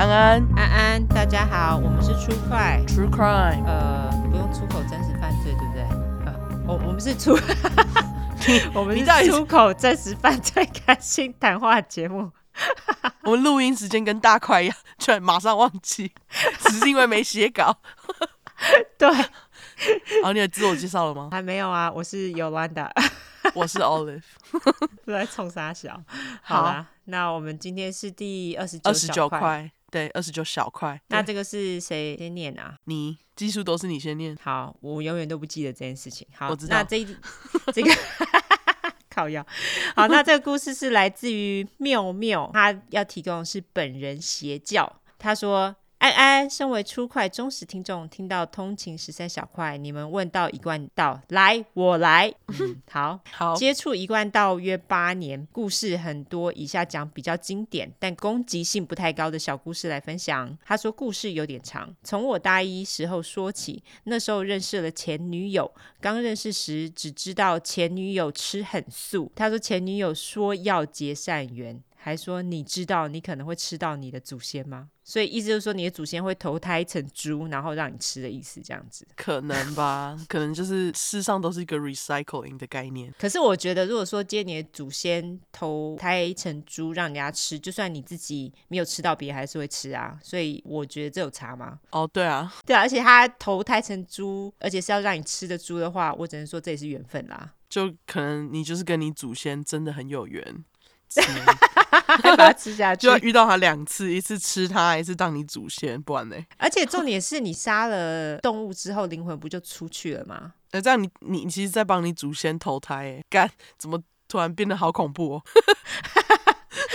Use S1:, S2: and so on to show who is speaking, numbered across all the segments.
S1: 安安
S2: 安安，大家好，我们是出快
S1: True Crime，
S2: 呃，不用出口真实犯罪，对不对？呃，我我们是出，我们是出口真实犯罪开心谈话节目。
S1: 我们录音时间跟大块一样，居然马上忘记，只是因为没写稿。
S2: 对，
S1: 好，你有自我介绍了吗？
S2: 还没有啊，我是 Yolanda，
S1: 我是 Olive，
S2: 都在冲沙小。好啦，那我们今天是第二十九
S1: 二十九块，对，二十九小块。
S2: 那这个是谁先念啊？
S1: 你，技术都是你先念。
S2: 好，我永远都不记得这件事情。好，
S1: 我知道。
S2: 那这一这个 靠腰。好，那这个故事是来自于妙妙，他要提供的是本人邪教。他说。安安，身为出快忠实听众，听到通勤十三小块，你们问到一贯道，来我来。嗯、好 好，接触一贯道约八年，故事很多，以下讲比较经典但攻击性不太高的小故事来分享。他说故事有点长，从我大一时候说起，那时候认识了前女友，刚认识时只知道前女友吃很素。他说前女友说要结善缘。还说你知道你可能会吃到你的祖先吗？所以意思就是说你的祖先会投胎成猪，然后让你吃的意思，这样子。
S1: 可能吧，可能就是世上都是一个 recycling 的概念。
S2: 可是我觉得，如果说今天你的祖先投胎成猪让人家吃，就算你自己没有吃到，别人还是会吃啊。所以我觉得这有差吗？
S1: 哦，对啊，
S2: 对啊，而且他投胎成猪，而且是要让你吃的猪的话，我只能说这也是缘分啦。
S1: 就可能你就是跟你祖先真的很有缘。
S2: 把它吃下去，
S1: 就要遇到他两次，一次吃他，一次当你祖先，不然呢？
S2: 而且重点是你杀了动物之后，灵魂不就出去了吗？
S1: 那这样你你其实在帮你祖先投胎，哎，干，怎么突然变得好恐怖哦？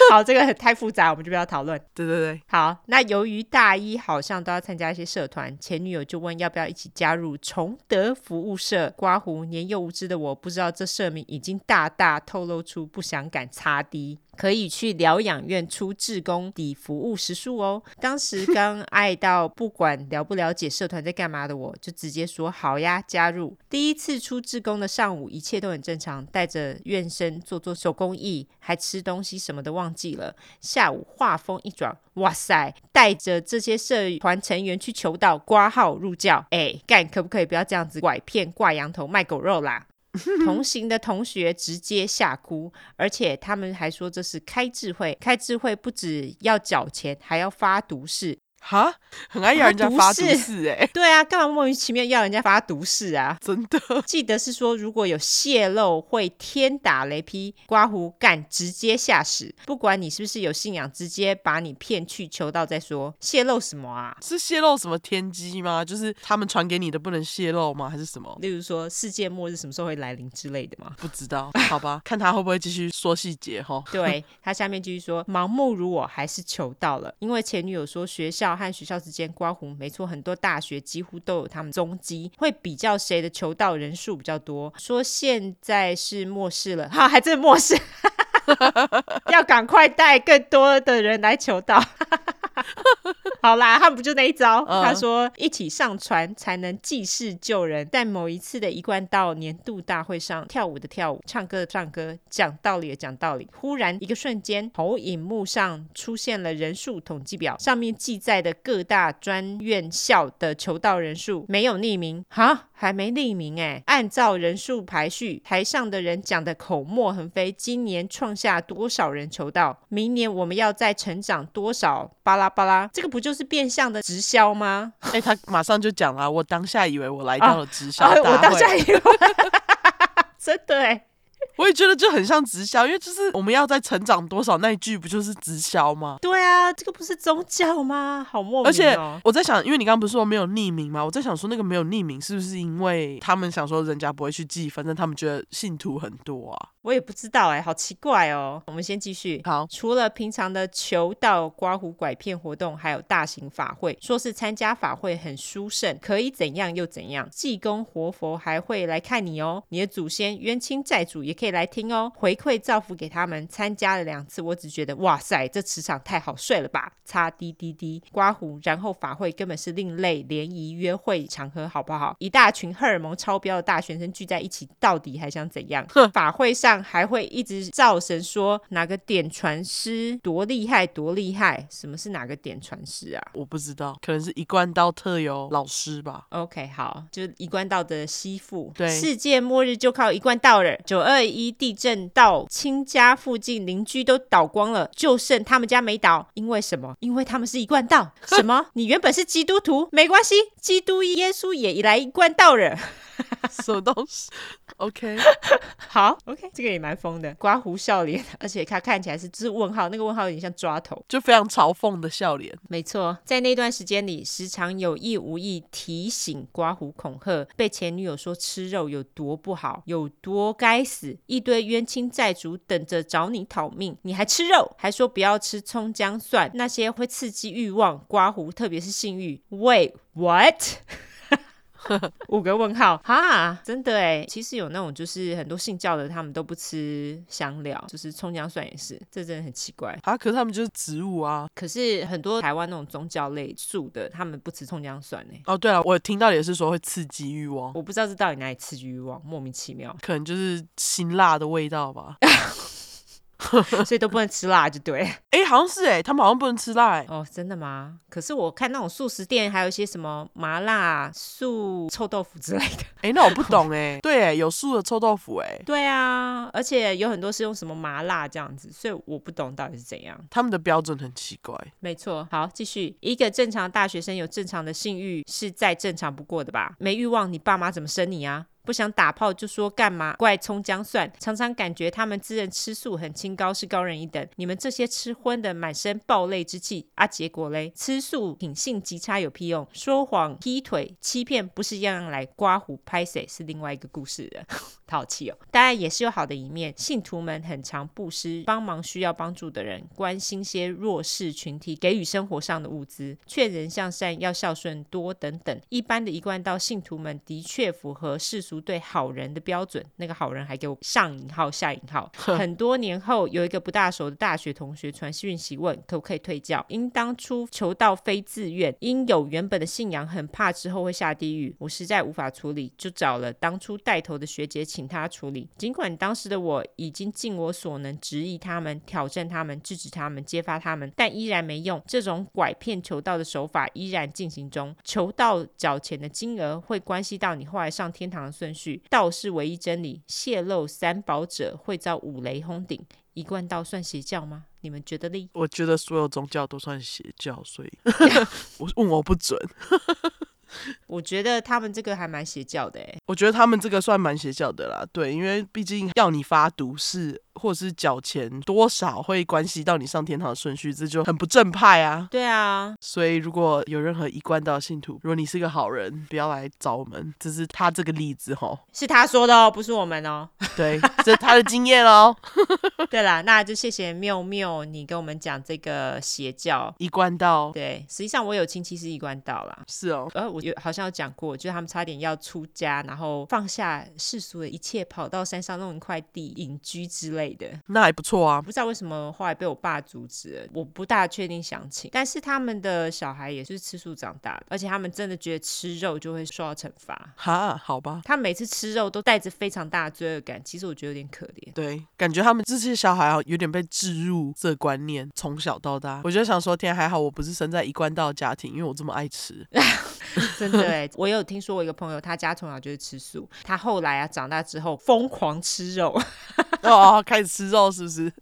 S2: 好，这个太复杂，我们就不要讨论。
S1: 对对对，
S2: 好。那由于大一好像都要参加一些社团，前女友就问要不要一起加入崇德服务社。刮胡年幼无知的我不知道这社名已经大大透露出不想敢擦 D。可以去疗养院出志工抵服务时数哦。当时刚爱到不管了不了解社团在干嘛的我，就直接说好呀，加入。第一次出志工的上午，一切都很正常，带着院生做做手工艺，还吃东西，什么的忘记了。下午话锋一转，哇塞，带着这些社团成员去求道挂号入教，哎，干可不可以不要这样子拐骗挂羊头卖狗肉啦？同行的同学直接吓哭，而且他们还说这是开智慧，开智慧不止要缴钱，还要发毒誓。
S1: 哈，很爱要人家发毒誓哎，
S2: 对啊，干嘛莫名其妙要人家发毒誓啊？
S1: 真的，
S2: 记得是说如果有泄露，会天打雷劈，刮胡干直接吓死。不管你是不是有信仰，直接把你骗去求道再说。泄露什么啊？
S1: 是泄露什么天机吗？就是他们传给你的不能泄露吗？还是什么？
S2: 例如说世界末日什么时候会来临之类的吗？
S1: 不知道，好吧，看他会不会继续说细节哈。
S2: 对，他下面继续说，盲目如我还是求到了，因为前女友说学校。和学校之间刮胡，没错，很多大学几乎都有他们踪迹，会比较谁的求道人数比较多。说现在是末世了，哈，还真末世，要赶快带更多的人来求道。好啦，他们不就那一招？嗯、他说一起上船才能济世救人。在某一次的一贯道年度大会上，跳舞的跳舞，唱歌的唱歌，讲道理的讲道理。忽然一个瞬间，投影幕上出现了人数统计表，上面记载的各大专院校的求道人数没有匿名，哈，还没匿名哎。按照人数排序，台上的人讲的口沫横飞。今年创下多少人求道？明年我们要再成长多少？巴拉巴拉，这个不就是变相的直销吗？
S1: 哎、欸，他马上就讲了，我当下以为我来到了直销、啊
S2: 啊、我当下以为，真的哎。
S1: 我也觉得就很像直销，因为就是我们要在成长多少那一句不就是直销吗？
S2: 对啊，这个不是宗教吗？好莫名哦。
S1: 而且我在想，因为你刚刚不是说没有匿名吗？我在想说那个没有匿名是不是因为他们想说人家不会去记，反正他们觉得信徒很多啊。
S2: 我也不知道哎、欸，好奇怪哦。我们先继续。
S1: 好，
S2: 除了平常的求道、刮胡、拐骗活动，还有大型法会，说是参加法会很殊胜，可以怎样又怎样。济公活佛还会来看你哦，你的祖先冤亲债主也可以来听哦，回馈造福给他们。参加了两次，我只觉得哇塞，这磁场太好睡了吧！擦滴滴滴刮胡，然后法会根本是另类联谊约会场合，好不好？一大群荷尔蒙超标的大学生聚在一起，到底还想怎样？法会上上还会一直造神说哪个点传师多厉害多厉害。什么是哪个点传师啊？
S1: 我不知道，可能是一贯道特有老师吧。
S2: OK，好，就是一贯道的吸附。
S1: 对，
S2: 世界末日就靠一贯道了。九二一地震到亲家附近邻居都倒光了，就剩他们家没倒。因为什么？因为他们是一贯道。什么？你原本是基督徒，没关系，基督耶稣也来一贯道了。
S1: 什么东西？OK，
S2: 好，OK，这个也蛮疯的，刮胡笑脸，而且他看起来是就是问号，那个问号有点像抓头，
S1: 就非常嘲讽的笑脸。
S2: 没错，在那段时间里，时常有意无意提醒刮胡恐吓，被前女友说吃肉有多不好，有多该死，一堆冤亲债主等着找你讨命，你还吃肉，还说不要吃葱姜蒜，那些会刺激欲望，刮胡特别是性欲。Wait, what？五个问号哈，真的哎，其实有那种就是很多信教的，他们都不吃香料，就是葱姜蒜也是，这真的很奇怪
S1: 啊。可是他们就是植物啊。
S2: 可是很多台湾那种宗教类素的，他们不吃葱姜蒜呢。
S1: 哦，对了，我听到也是说会刺激欲望，
S2: 我不知道这到底哪里刺激欲望，莫名其妙，
S1: 可能就是辛辣的味道吧。
S2: 所以都不能吃辣，就对。
S1: 哎、欸，好像是哎，他们好像不能吃辣哎。
S2: 哦，真的吗？可是我看那种素食店，还有一些什么麻辣素臭豆腐之类的。
S1: 哎、欸，那我不懂哎。对哎，有素的臭豆腐哎。
S2: 对啊，而且有很多是用什么麻辣这样子，所以我不懂到底是怎样。
S1: 他们的标准很奇怪。
S2: 没错。好，继续。一个正常大学生有正常的性欲是再正常不过的吧？没欲望，你爸妈怎么生你啊？不想打炮就说干嘛？怪葱姜蒜，常常感觉他们自认吃素很清高，是高人一等。你们这些吃荤的满身暴戾之气啊！结果嘞，吃素品性极差有屁用？说谎、劈腿、欺骗，不是样样来。刮胡拍谁是另外一个故事的，淘气哦。当然也是有好的一面，信徒们很常布施，帮忙需要帮助的人，关心些弱势群体，给予生活上的物资，劝人向善，要孝顺多等等。一般的一贯道信徒们的确符合世俗对好人的标准，那个好人还给我上引号下引号。很多年后，有一个不大熟的大学同学传讯息问，可不可以退教？因当初求道非自愿，因有原本的信仰，很怕之后会下地狱。我实在无法处理，就找了当初带头的学姐请她处理。尽管当时的我已经尽我所能质疑他们、挑战他们、制止他们、揭发他们，但依然没用。这种拐骗求道的手法依然进行中。求道缴钱的金额会关系到你后来上天堂的顺序，道是唯一真理，泄露三宝者会遭五雷轰顶。一贯道算邪教吗？你们觉得呢？
S1: 我觉得所有宗教都算邪教，所以 我问我不准。
S2: 我觉得他们这个还蛮邪教的诶，
S1: 我觉得他们这个算蛮邪教的啦，对，因为毕竟要你发毒誓。或者是缴钱多少会关系到你上天堂的顺序，这就很不正派啊。
S2: 对啊，
S1: 所以如果有任何一贯道信徒，如果你是个好人，不要来找我们。这是他这个例子哦，
S2: 是他说的哦，不是我们哦。
S1: 对，这是他的经验哦。
S2: 对啦，那就谢谢妙妙，你跟我们讲这个邪教
S1: 一贯道。对，
S2: 实际上我有亲戚是一贯道啦。
S1: 是哦，
S2: 呃，我有好像有讲过，就是他们差点要出家，然后放下世俗的一切，跑到山上弄一块地隐居之类的。
S1: 那还不错啊，
S2: 不知道为什么后来被我爸阻止了，我不大确定详情。但是他们的小孩也是吃素长大的，而且他们真的觉得吃肉就会受到惩罚。
S1: 哈，好吧。
S2: 他每次吃肉都带着非常大的罪恶感，其实我觉得有点可怜。
S1: 对，感觉他们这些小孩啊，有点被置入这观念，从小到大。我就想说，天还好，我不是生在一贯道家庭，因为我这么爱吃。
S2: 真的哎，我有听说我一个朋友，他家从小就是吃素，他后来啊长大之后疯狂吃肉。
S1: 哦，开始吃肉是不是？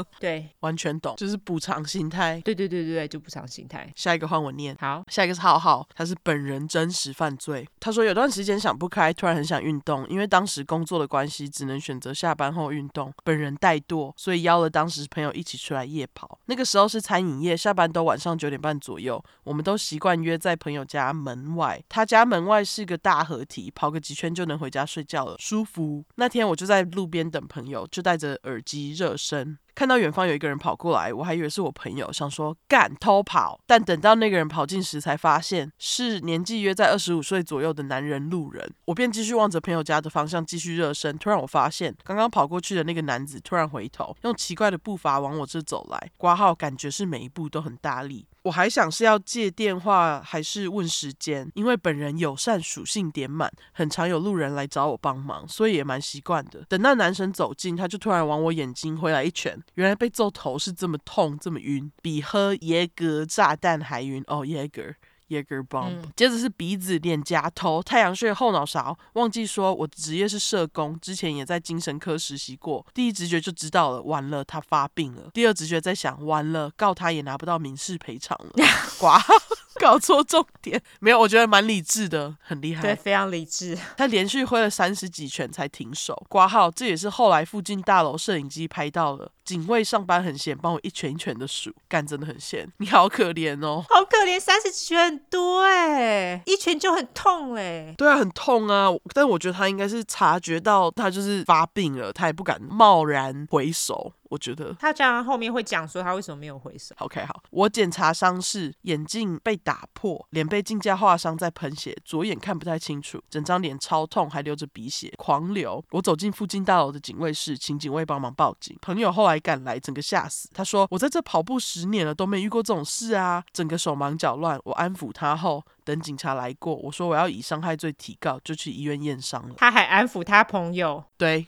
S2: 对，
S1: 完全懂，就是补偿心态。
S2: 对对对对对，就补偿心态。
S1: 下一个换我念。
S2: 好，
S1: 下一个是浩浩，他是本人真实犯罪。他说有段时间想不开，突然很想运动，因为当时工作的关系，只能选择下班后运动。本人怠惰，所以邀了当时朋友一起出来夜跑。那个时候是餐饮业，下班都晚上九点半左右，我们都习惯约在朋友家门外。他家门外是个大合体，跑个几圈就能回家睡觉了，舒服。那天我就在路边等朋友，就戴着耳机热身。看到远方有一个人跑过来，我还以为是我朋友，想说敢偷跑。但等到那个人跑近时，才发现是年纪约在二十五岁左右的男人路人。我便继续望着朋友家的方向继续热身。突然我发现，刚刚跑过去的那个男子突然回头，用奇怪的步伐往我这走来。挂号感觉是每一步都很大力。我还想是要借电话还是问时间，因为本人友善属性点满，很常有路人来找我帮忙，所以也蛮习惯的。等那男生走近，他就突然往我眼睛挥来一拳，原来被揍头是这么痛，这么晕，比喝耶格炸弹还晕哦，耶格。Jaeger bomb，嗯、接着是鼻子、脸颊、头、太阳穴、后脑勺。忘记说，我职业是社工，之前也在精神科实习过。第一直觉就知道了，完了，他发病了。第二直觉在想，完了，告他也拿不到民事赔偿了。挂号。搞错重点，没有，我觉得蛮理智的，很厉害，
S2: 对，非常理智。
S1: 他连续挥了三十几拳才停手，挂号，这也是后来附近大楼摄影机拍到了。警卫上班很闲，帮我一拳一拳的数，干真的很闲。你好可怜哦，
S2: 好可怜，三十几拳多哎，一拳就很痛哎。
S1: 对啊，很痛啊，但我觉得他应该是察觉到他就是发病了，他也不敢贸然回首。我觉得
S2: 他这样后面会讲说他为什么没有回手。
S1: OK，好，我检查伤势，眼镜被打破，脸被镜架划伤，在喷血，左眼看不太清楚，整张脸超痛，还流着鼻血，狂流。我走进附近大楼的警卫室，请警卫帮忙报警。朋友后来赶来，整个吓死。他说我在这跑步十年了，都没遇过这种事啊，整个手忙脚乱。我安抚他后，等警察来过，我说我要以伤害罪提告，就去医院验伤了。
S2: 他还安抚他朋友，
S1: 对。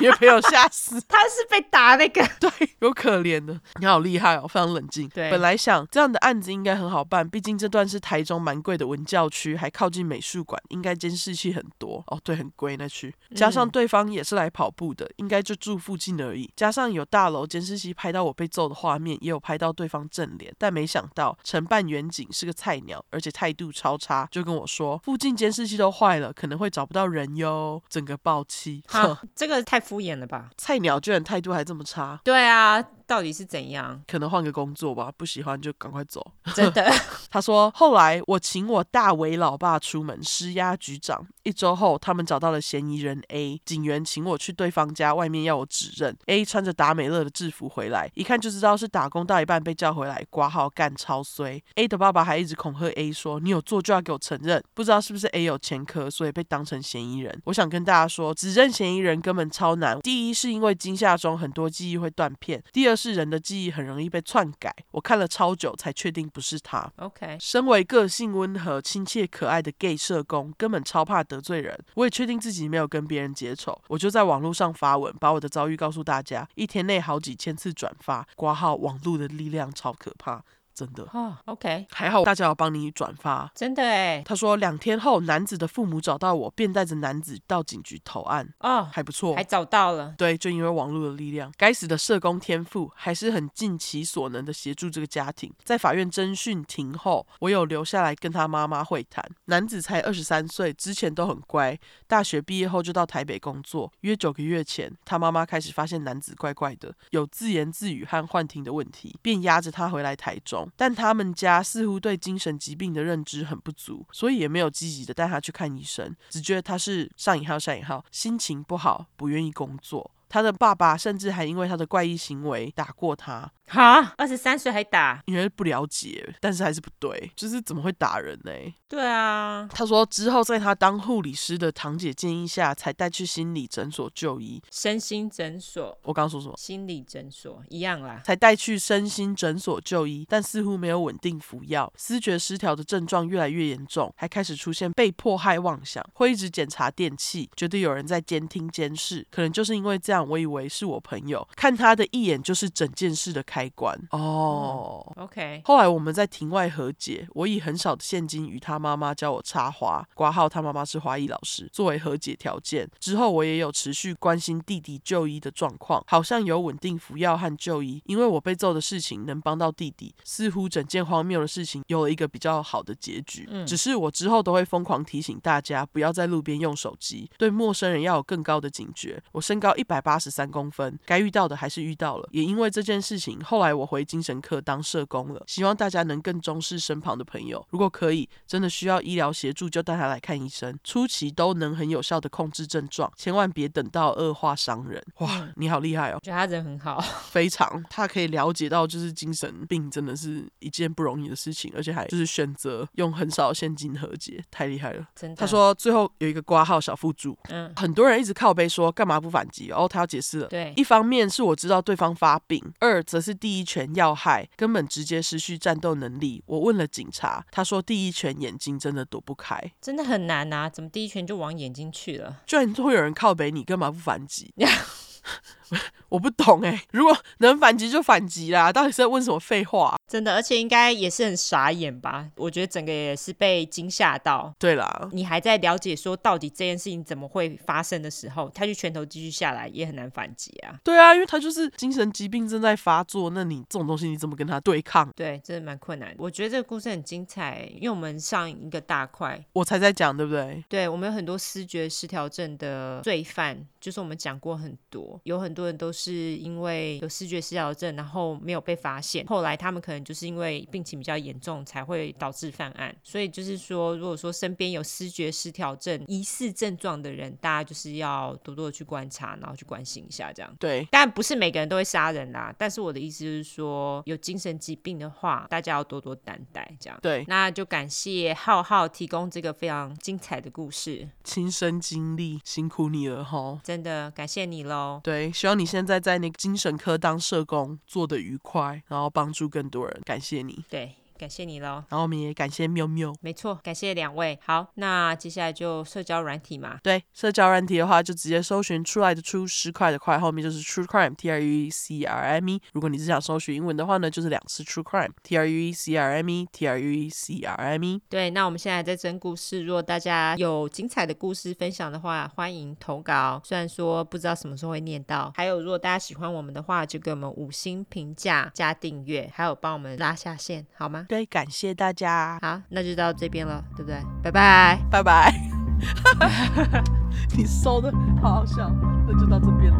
S1: 你的朋友吓死，
S2: 他是被打那个，
S1: 对，有可怜的。你好厉害哦，非常冷静。
S2: 对，
S1: 本来想这样的案子应该很好办，毕竟这段是台中蛮贵的文教区，还靠近美术馆，应该监视器很多。哦，对，很贵那区。加上对方也是来跑步的，应该就住附近而已。加上有大楼监视器拍到我被揍的画面，也有拍到对方正脸，但没想到承办员警是个菜鸟，而且态度超差，就跟我说附近监视器都坏了，可能会找不到人哟。整个暴气，
S2: 哈，这个太。敷衍了吧？
S1: 菜鸟居然态度还这么差。
S2: 对啊。到底是怎样？
S1: 可能换个工作吧，不喜欢就赶快走。
S2: 真的，
S1: 他说后来我请我大伟老爸出门施压局长。一周后，他们找到了嫌疑人 A，警员请我去对方家外面要我指认。A 穿着达美乐的制服回来，一看就知道是打工到一半被叫回来挂号干超衰。A 的爸爸还一直恐吓 A 说：“你有做就要给我承认。”不知道是不是 A 有前科，所以被当成嫌疑人。我想跟大家说，指认嫌疑人根本超难。第一是因为惊吓中很多记忆会断片，第二是人的记忆很容易被篡改，我看了超久才确定不是他。
S2: OK，
S1: 身为个性温和、亲切可爱的 gay 社工，根本超怕得罪人。我也确定自己没有跟别人结仇，我就在网络上发文，把我的遭遇告诉大家，一天内好几千次转发，挂号网络的力量超可怕。真的
S2: 啊，OK，
S1: 还好大家要帮你转发，
S2: 真的哎。
S1: 他说两天后，男子的父母找到我，便带着男子到警局投案。
S2: 哦，
S1: 还不错，
S2: 还找到了。
S1: 对，就因为网络的力量，该死的社工天赋还是很尽其所能的协助这个家庭。在法院侦讯庭后，我有留下来跟他妈妈会谈。男子才二十三岁，之前都很乖，大学毕业后就到台北工作。约九个月前，他妈妈开始发现男子怪怪的，有自言自语和幻听的问题，便压着他回来台中。但他们家似乎对精神疾病的认知很不足，所以也没有积极的带他去看医生，只觉得他是上引号上引号心情不好，不愿意工作。他的爸爸甚至还因为他的怪异行为打过他。
S2: 哈，二十三岁还打？
S1: 因为不了解，但是还是不对，就是怎么会打人呢？
S2: 对啊，
S1: 他说之后在他当护理师的堂姐建议下，才带去心理诊所就医。
S2: 身心诊所？
S1: 我刚刚说什么？
S2: 心理诊所一样啦，
S1: 才带去身心诊所就医，但似乎没有稳定服药，思觉失调的症状越来越严重，还开始出现被迫害妄想，会一直检查电器，觉得有人在监听监视，可能就是因为这样，我以为是我朋友，看他的一眼就是整件事的开。开关哦、
S2: oh，OK。
S1: 后来我们在庭外和解，我以很少的现金与他妈妈教我插花，挂号他妈妈是花艺老师，作为和解条件。之后我也有持续关心弟弟就医的状况，好像有稳定服药和就医。因为我被揍的事情能帮到弟弟，似乎整件荒谬的事情有了一个比较好的结局。嗯，只是我之后都会疯狂提醒大家，不要在路边用手机，对陌生人要有更高的警觉。我身高一百八十三公分，该遇到的还是遇到了，也因为这件事情。后来我回精神科当社工了，希望大家能更重视身旁的朋友。如果可以，真的需要医疗协助，就带他来看医生，初期都能很有效的控制症状，千万别等到恶化伤人。哇，你好厉害哦！
S2: 我觉得他人很好，
S1: 非常，他可以了解到，就是精神病真的是一件不容易的事情，而且还就是选择用很少现金和解，太厉害了。
S2: 真的。
S1: 他说最后有一个挂号小附注，嗯，很多人一直靠背说干嘛不反击？哦，台他要解释了。
S2: 对，
S1: 一方面是我知道对方发病，二则是第一拳要害，根本直接失去战斗能力。我问了警察，他说第一拳眼睛真的躲不开，
S2: 真的很难啊！怎么第一拳就往眼睛去了？
S1: 居然会有人靠北你，干嘛不反击？我不懂哎，如果能反击就反击啦，到底是在问什么废话？
S2: 真的，而且应该也是很傻眼吧？我觉得整个也是被惊吓到。
S1: 对啦，
S2: 你还在了解说到底这件事情怎么会发生的时候，他就拳头继续下来，也很难反击啊。
S1: 对啊，因为他就是精神疾病正在发作，那你这种东西你怎么跟他对抗？
S2: 对，真的蛮困难。我觉得这个故事很精彩，因为我们上一个大块，
S1: 我才在讲，对不对？
S2: 对，我们有很多思觉失调症的罪犯，就是我们讲过很多，有很多人都是因为有视觉失调症，然后没有被发现，后来他们可能就是因为病情比较严重，才会导致犯案。所以就是说，如果说身边有视觉失调症疑似症状的人，大家就是要多多的去观察，然后去关心一下，这样。
S1: 对，
S2: 但不是每个人都会杀人啦。但是我的意思就是说，有精神疾病的话，大家要多多担待，这样。
S1: 对，
S2: 那就感谢浩浩提供这个非常精彩的故事，
S1: 亲身经历，辛苦你了哈。
S2: 真的感谢你喽。
S1: 对，希望你现在在那个精神科当社工做得愉快，然后帮助更多人。感谢你。
S2: 对。感谢你喽，
S1: 然后我们也感谢喵喵。
S2: 没错，感谢两位。好，那接下来就社交软体嘛。
S1: 对，社交软体的话，就直接搜寻出来的出十块的块，后面就是 True Crime T R U E C R M E。如果你是想搜寻英文的话呢，就是两次 True Crime T R U E C R M E T R U E C R M E。
S2: 对，那我们现在在征故事，如果大家有精彩的故事分享的话，欢迎投稿。虽然说不知道什么时候会念到，还有如果大家喜欢我们的话，就给我们五星评价加订阅，还有帮我们拉下线，好吗？
S1: 对，感谢大家。
S2: 好，那就到这边了，对不对？拜拜，
S1: 拜拜。你收的好好笑，那就到这边了。